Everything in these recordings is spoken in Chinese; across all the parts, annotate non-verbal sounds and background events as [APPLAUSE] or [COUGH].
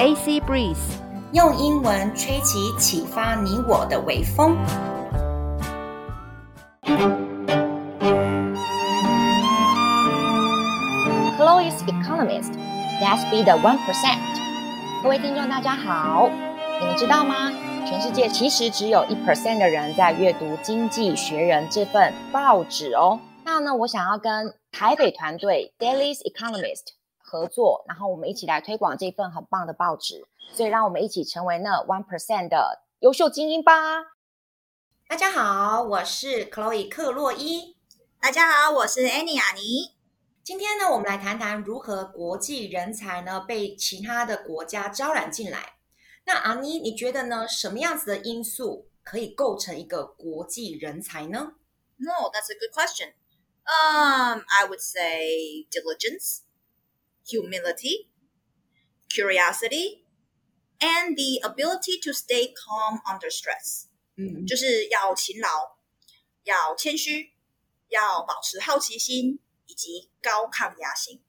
AC Breeze，用英文吹起启发你我的微风。Chloe's Economist, Let's be the one percent。各位听众，大家好，你们知道吗？全世界其实只有一 percent 的人在阅读《经济学人》这份报纸哦。那呢，我想要跟台北团队 Daily's Economist 合作，然后我们一起来推广这份很棒的报纸。所以，让我们一起成为那 one percent 的优秀精英吧。大家好，我是 Chloe 克洛伊。大家好，我是 Annie 雅妮。今天呢，我们来谈谈如何国际人才呢被其他的国家招揽进来。那阿妮，你觉得呢？什么样子的因素可以构成一个国际人才呢？No, that's a good question. Um, I would say diligence, humility, curiosity, and the ability to stay calm under stress. 嗯，就是要勤劳，要谦虚，要保持好奇心，以及高抗压性。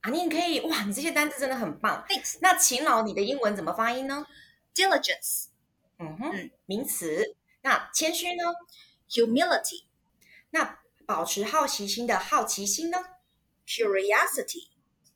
啊，你可以哇！你这些单字真的很棒。Thanks。那勤劳，你的英文怎么发音呢？Diligence。嗯哼，嗯，名词。那谦虚呢？Humility。那保持好奇心的好奇心呢？Curiosity。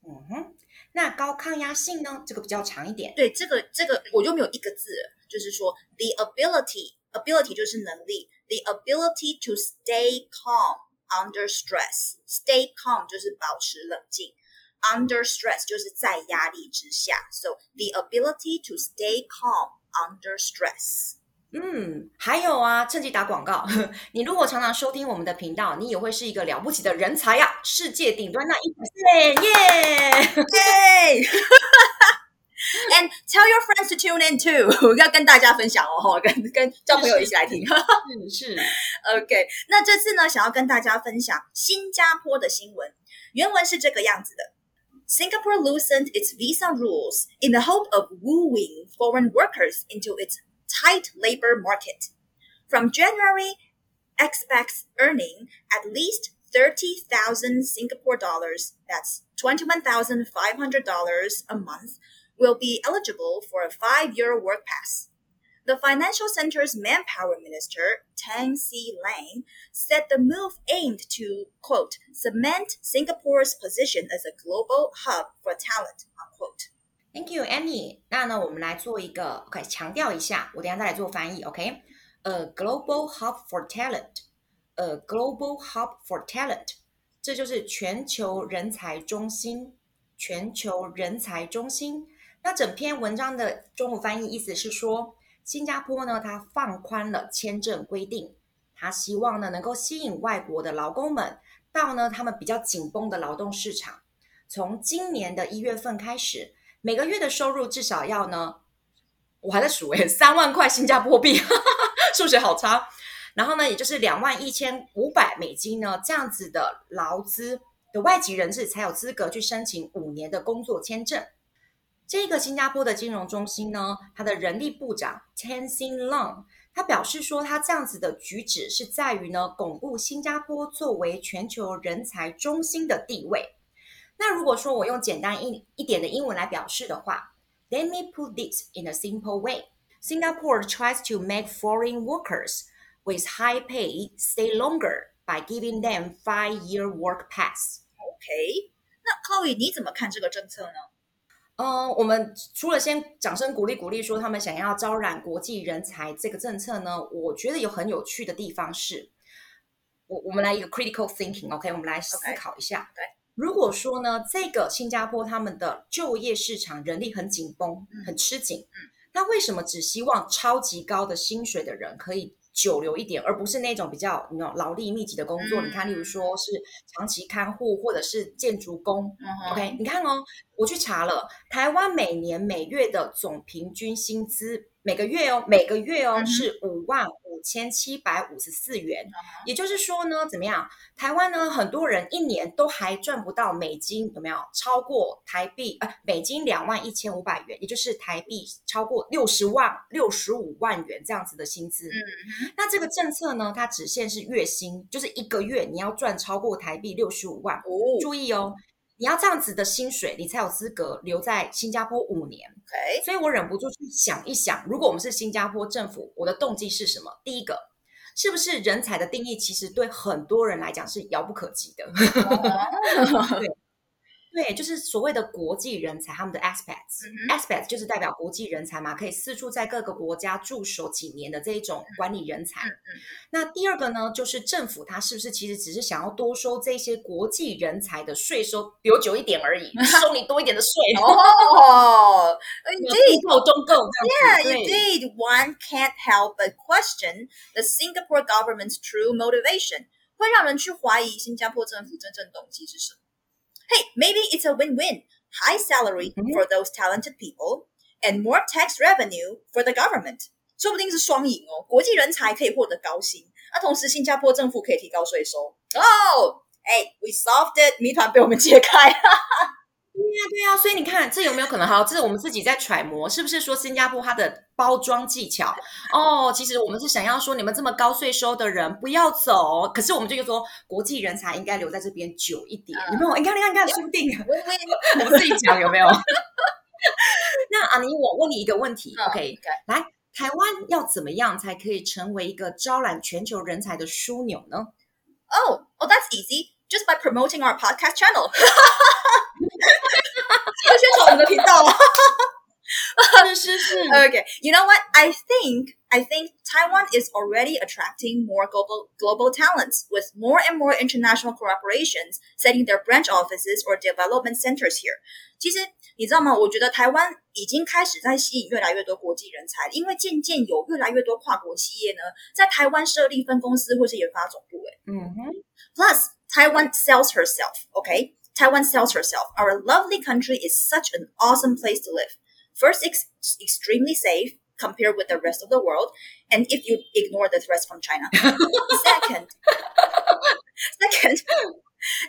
嗯哼。那高抗压性呢？这个比较长一点。对，这个这个我就没有一个字，就是说 the ability，ability 就是能力，the ability to stay calm under stress，stay calm 就是保持冷静。Under stress 就是在压力之下，so the ability to stay calm under stress。嗯，还有啊，趁机打广告。你如果常常收听我们的频道，你也会是一个了不起的人才呀！世界顶端那一百岁，耶耶！And tell your friends to tune in too，要跟大家分享哦，跟跟叫朋友一起来听。是是，OK。那这次呢，想要跟大家分享新加坡的新闻，原文是这个样子的。Singapore loosened its visa rules in the hope of wooing foreign workers into its tight labor market. From January, expats earning at least 30,000 Singapore dollars, that's $21,500 a month, will be eligible for a five-year work pass. The financial center's manpower minister, Tang Si Lang, said the move aimed to, quote, cement Singapore's position as a global hub for talent, unquote. Thank you, Annie. 那呢，我们来做一个，OK，强调一下，我等下再来做翻译，OK？A、okay? global hub for talent, a global hub for talent，这就是全球人才中心，全球人才中心。那整篇文章的中文翻译意思是说。新加坡呢，它放宽了签证规定，它希望呢能够吸引外国的劳工们到呢他们比较紧绷的劳动市场。从今年的一月份开始，每个月的收入至少要呢，我还在数诶，[LAUGHS] 三万块新加坡币，[LAUGHS] 数学好差。然后呢，也就是两万一千五百美金呢，这样子的劳资的外籍人士才有资格去申请五年的工作签证。这个新加坡的金融中心呢，它的人力部长 Tan Sin Long，他表示说，他这样子的举止是在于呢，巩固新加坡作为全球人才中心的地位。那如果说我用简单一一点的英文来表示的话，Let me put this in a simple way. Singapore tries to make foreign workers with high pay stay longer by giving them five-year work pass. OK，那 Chloe 你怎么看这个政策呢？嗯，我们除了先掌声鼓励鼓励说他们想要招揽国际人才这个政策呢，我觉得有很有趣的地方是，我我们来一个 critical thinking，OK，okay? 我们来思考一下。对， 如果说呢，这个新加坡他们的就业市场人力很紧绷，很吃紧，嗯，那为什么只希望超级高的薪水的人可以久留一点，而不是那种比较那种劳力密集的工作。嗯、你看，例如说是长期看护或者是建筑工。嗯、OK，你看哦，我去查了，台湾每年每月的总平均薪资，每个月哦，每个月哦、嗯、是五万五千七百五十四元。嗯、也就是说呢，怎么样？台湾呢，很多人一年都还赚不到美金，有没有超过台币？呃，美金两万一千五百元，也就是台币超过六十万、六十五万元这样子的薪资。嗯。那这个政策呢，它只限是月薪，就是一个月你要赚超过台币六十五万。哦，注意哦，你要这样子的薪水，你才有资格留在新加坡五年。Okay. 所以我忍不住去想一想，如果我们是新加坡政府，我的动机是什么？第一个，是不是人才的定义其实对很多人来讲是遥不可及的？[LAUGHS] 对。对，就是所谓的国际人才，他们的 aspects，aspects、嗯、就是代表国际人才嘛，可以四处在各个国家驻守几年的这一种管理人才。嗯嗯、那第二个呢，就是政府它是不是其实只是想要多收这些国际人才的税收，留久一点而已，收你多一点的税。[LAUGHS] [LAUGHS] 哦，indeed，够中够。Yeah, indeed. One can't help but question the Singapore government's true motivation，会让人去怀疑新加坡政府真正动机是什么。Hey, maybe it's a win-win. High salary for those talented people and more tax revenue for the government. 说不定是双赢哦，国际人才可以获得高薪，那同时新加坡政府可以提高税收。哦，哎，we solved it，谜团被我们解开了。 对呀，对呀，所以你看，这有没有可能？哈，这是我们自己在揣摩，是不是说新加坡它的包装技巧？哦，其实我们是想要说，你们这么高税收的人不要走，可是我们就说，国际人才应该留在这边久一点，有没有？你看，你看，你看，说不定我们自己讲有没有？[LAUGHS] 那阿尼，我问你一个问题，OK？来，台湾要怎么样才可以成为一个招揽全球人才的枢纽呢？Oh, oh, that's easy. Just by promoting our podcast channel. [LAUGHS] 宣传我们的频道。是是是。Okay, [LAUGHS] you know what? I think I think Taiwan is already attracting more global global talents with more and more international corporations setting their branch offices or development centers here. 其实你知道吗？我觉得台湾已经开始在吸引越来越多国际人才，因为渐渐有越来越多跨国企业呢在台湾设立分公司或是研发总部。哎，嗯哼。Plus, Taiwan sells herself. Okay. Taiwan sells herself. Our lovely country is such an awesome place to live. First, it's extremely safe compared with the rest of the world. And if you ignore the threats from China. [LAUGHS] second, second,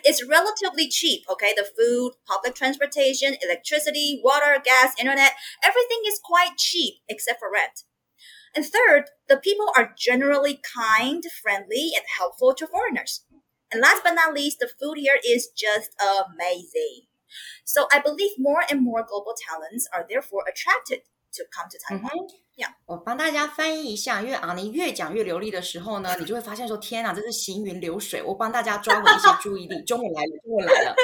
it's relatively cheap. Okay. The food, public transportation, electricity, water, gas, internet, everything is quite cheap except for rent. And third, the people are generally kind, friendly, and helpful to foreigners. And last but not least, the food here is just amazing. So I believe more and more global talents are therefore attracted to come to Taiwan. Mm-hmm. Yeah. 我帮大家翻译一下，因为阿尼越讲越流利的时候呢，你就会发现说：天啊，这是行云流水。我帮大家抓回一些注意力。中文来了，中文来了。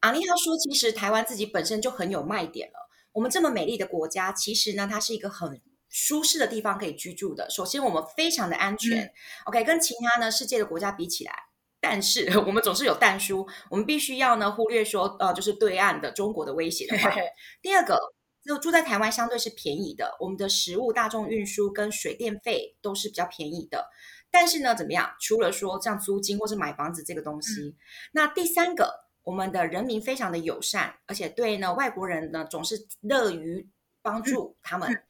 阿尼他说，其实台湾自己本身就很有卖点了。我们这么美丽的国家，其实呢，它是一个很舒适的地方可以居住的。首先，我们非常的安全。嗯、OK，跟其他呢世界的国家比起来。 但是 [LAUGHS] 我们总是有但书，我们必须要呢忽略说，呃，就是对岸的中国的威胁的话。[LAUGHS] 第二个，就住在台湾相对是便宜的，我们的食物、大众运输跟水电费都是比较便宜的。但是呢，怎么样？除了说像租金或是买房子这个东西，嗯、那第三个，我们的人民非常的友善，而且对呢外国人呢总是乐于帮助他们。嗯、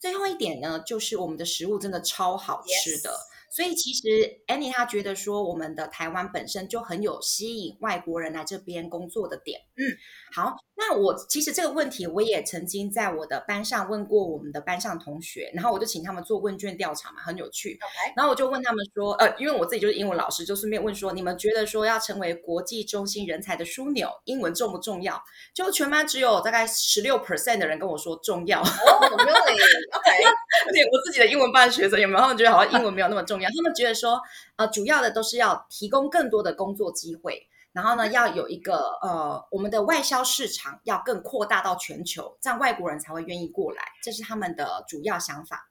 最后一点呢，就是我们的食物真的超好吃的。Yes. 所以其实 Annie 她觉得说，我们的台湾本身就很有吸引外国人来这边工作的点。嗯，好，那我其实这个问题我也曾经在我的班上问过我们的班上同学，然后我就请他们做问卷调查嘛，很有趣。然后我就问他们说，呃，因为我自己就是英文老师，就顺便问说，你们觉得说要成为国际中心人才的枢纽，英文重不重要？就全班只有大概十六 percent 的人跟我说重要。哦 [LAUGHS] 对，我自己的英文班学生有没有？他们觉得好像英文没有那么重要。他们觉得说，呃，主要的都是要提供更多的工作机会，然后呢，要有一个呃，我们的外销市场要更扩大到全球，这样外国人才会愿意过来，这是他们的主要想法。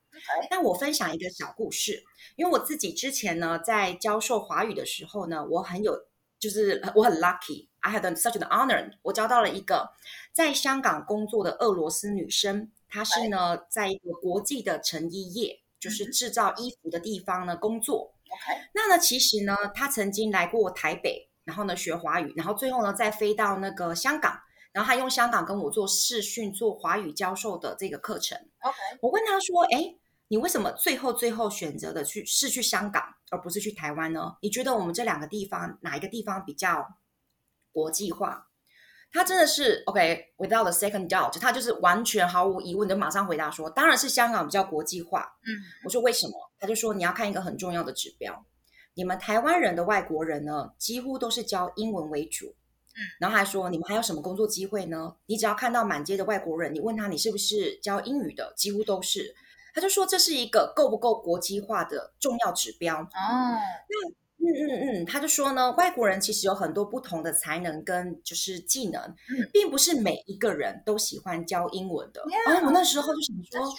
那我分享一个小故事，因为我自己之前呢，在教授华语的时候呢，我很有，就是我很 lucky，I had such an honor，我教到了一个在香港工作的俄罗斯女生，她是呢在一个国际的成衣业。就是制造衣服的地方呢，工作。OK，那呢，其实呢，她曾经来过台北，然后呢学华语，然后最后呢再飞到那个香港，然后他用香港跟我做视讯做华语教授的这个课程。OK，我问他说：“哎，你为什么最后最后选择的去是去香港，而不是去台湾呢？你觉得我们这两个地方哪一个地方比较国际化？”他真的是 OK，without、okay, a second doubt，他就是完全毫无疑问的马上回答说，当然是香港比较国际化。嗯，我说为什么？他就说你要看一个很重要的指标，你们台湾人的外国人呢，几乎都是教英文为主，然后还说你们还有什么工作机会呢？你只要看到满街的外国人，你问他你是不是教英语的，几乎都是。他就说这是一个够不够国际化的重要指标。哦，那。嗯嗯嗯，他就说呢，外国人其实有很多不同的才能跟就是技能，嗯、并不是每一个人都喜欢教英文的。然后我那时候就想说，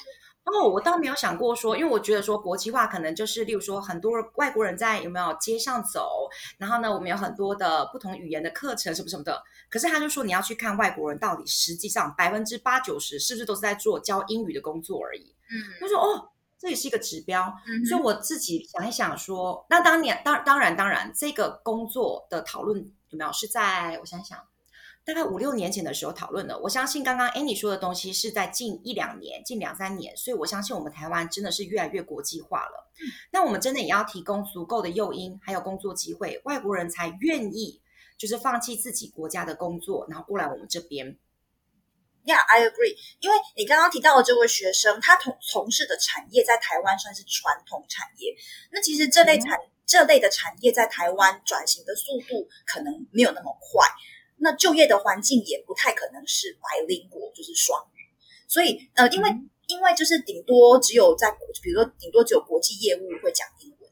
哦，我倒没有想过说，因为我觉得说国际化可能就是，例如说很多外国人在有没有街上走，然后呢，我们有很多的不同语言的课程什么什么的。可是他就说，你要去看外国人到底实际上百分之八九十是不是都是在做教英语的工作而已。嗯，他说哦。这也是一个指标，嗯、所以我自己想一想说，那当年当当然当然，这个工作的讨论有没有是在我想想，大概五六年前的时候讨论的。我相信刚刚 Annie 说的东西是在近一两年、近两三年，所以我相信我们台湾真的是越来越国际化了。嗯、那我们真的也要提供足够的诱因，还有工作机会，外国人才愿意就是放弃自己国家的工作，然后过来我们这边。Yeah, I agree. 因为你刚刚提到的这位学生，他从从事的产业在台湾算是传统产业。那其实这类产、嗯、这类的产业在台湾转型的速度可能没有那么快，那就业的环境也不太可能是 bilingual，就是双语。所以呃，因为、嗯、因为就是顶多只有在比如说顶多只有国际业务会讲英文，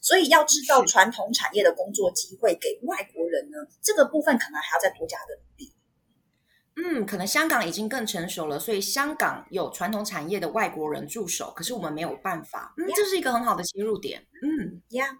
所以要制造传统产业的工作机会给外国人呢，这个部分可能还要再多加的努力。嗯，可能香港已经更成熟了，所以香港有传统产业的外国人驻守，可是我们没有办法。嗯，这是一个很好的切入点。嗯，Yeah。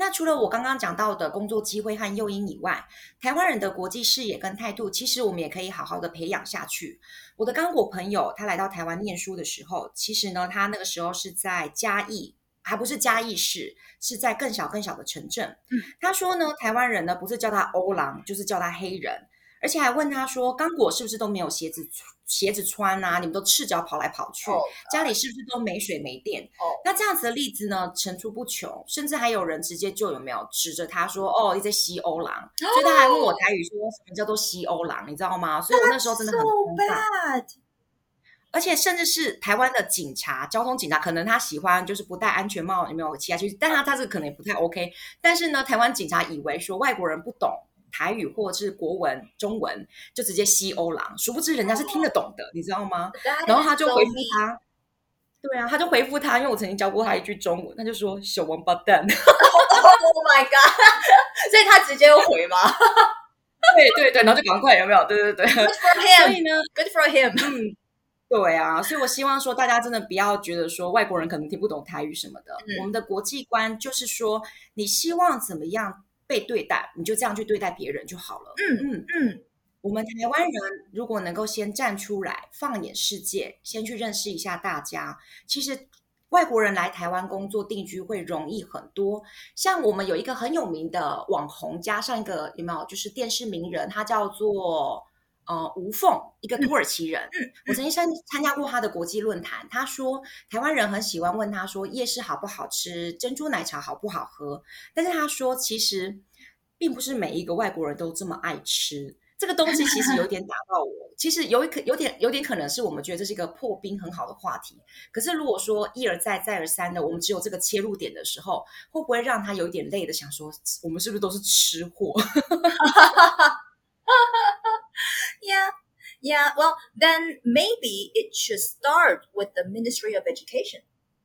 那除了我刚刚讲到的工作机会和诱因以外，台湾人的国际视野跟态度，其实我们也可以好好的培养下去。我的刚果朋友，他来到台湾念书的时候，其实呢，他那个时候是在嘉义，还不是嘉义市，是在更小更小的城镇。嗯，他说呢，台湾人呢，不是叫他欧郎，就是叫他黑人。而且还问他说：“刚果是不是都没有鞋子鞋子穿啊？你们都赤脚跑来跑去，oh, 家里是不是都没水没电？” oh. 那这样子的例子呢，层出不穷，甚至还有人直接就有没有指着他说：“哦，你在西欧狼。” oh. 所以他还问我台语说什么叫做西欧狼，你知道吗？所以我那时候真的很尴尬。So 而且甚至是台湾的警察，交通警察，可能他喜欢就是不戴安全帽，有没有骑下去？但他他这个可能也不太 OK。但是呢，台湾警察以为说外国人不懂。台语或者是国文、中文，就直接西欧郎，殊不知人家是听得懂的，你知道吗？然后他就回复他，对啊，他就回复他，因为我曾经教过他一句中文，他就说“小王八蛋”。[LAUGHS] Oh my god！[LAUGHS] 所以他直接又回吗？对对对，然后就赶快有没有？对对对。Good for him. 所以呢，Good for him. 嗯，对啊，所以我希望说大家真的不要觉得说外国人可能听不懂台语什么的，嗯、我们的国际观就是说，你希望怎么样？被对待，你就这样去对待别人就好了。嗯嗯嗯，我们台湾人如果能够先站出来，放眼世界，先去认识一下大家，其实外国人来台湾工作定居会容易很多。像我们有一个很有名的网红，加上一个有没有，就是电视名人，他叫做。呃，吴凤，一个土耳其人，嗯嗯、我曾经参参加过他的国际论坛。他说，台湾人很喜欢问他说，夜市好不好吃，珍珠奶茶好不好喝。但是他说，其实并不是每一个外国人都这么爱吃这个东西。其实有点打 [LAUGHS] 到我。其实有一可有点有点可能是我们觉得这是一个破冰很好的话题。可是如果说一而再再而三的，我们只有这个切入点的时候，会不会让他有点累的想说，我们是不是都是吃货？[LAUGHS] [LAUGHS] Yeah, yeah. Well, then maybe it should start with the Ministry of Education.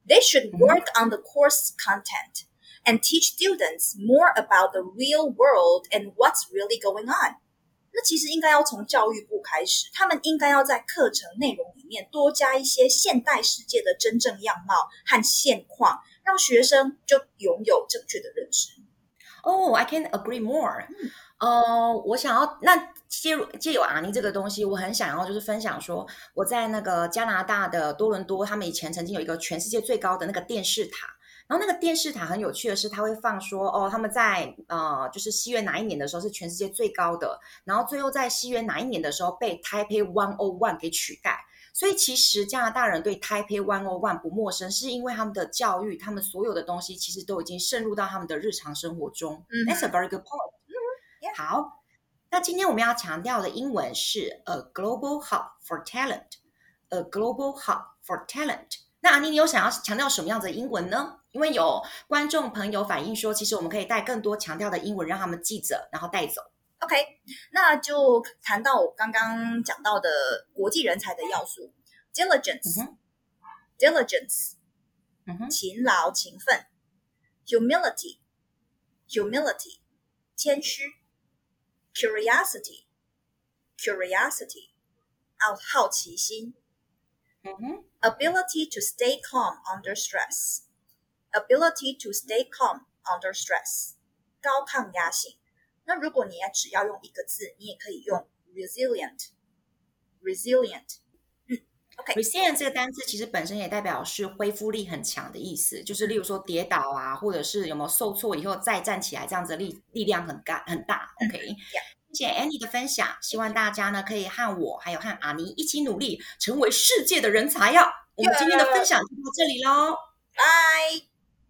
They should work on the course content and teach students more about the real world and what's really going on. 那其实应该要从教育部开始，他们应该要在课程内容里面多加一些现代世界的真正样貌和现况，让学生就拥有正确的认知。Oh, I can agree more. 呃，我想要那 借入借由阿尼这个东西，我很想要就是分享说，我在那个加拿大的多伦多，他们以前曾经有一个全世界最高的那个电视塔，然后那个电视塔很有趣的是，他会放说哦，他们在呃就是西元哪一年的时候是全世界最高的，然后最后在西元哪一年的时候被 Taipei One O One 给取代，所以其实加拿大人对 Taipei One O One 不陌生，是因为他们的教育，他们所有的东西其实都已经渗入到他们的日常生活中。嗯，That's a very good point. 好，那今天我们要强调的英文是 a global hub for talent，a global hub for talent。那阿妮，你有想要强调什么样子的英文呢？因为有观众朋友反映说，其实我们可以带更多强调的英文，让他们记着，然后带走。OK，那就谈到我刚刚讲到的国际人才的要素：diligence，diligence，嗯哼，勤劳、勤奋；humility，humility，谦虚 ；curiosity，curiosity，好好奇心。嗯哼，ability to stay calm under stress，ability to stay calm under stress，高抗压性。那如果你也只要用一个字，你也可以用 resilient。resilient，嗯 ，OK，resilient 这个单词其实本身也代表是恢复力很强的意思，就是例如说跌倒啊，或者是有没有受挫以后再站起来，这样子力力量很大很大。OK，、嗯谢谢 Annie 的分享，希望大家呢可以和我还有和阿尼一起努力，成为世界的人才哟。我们今天的分享就到这里喽，拜。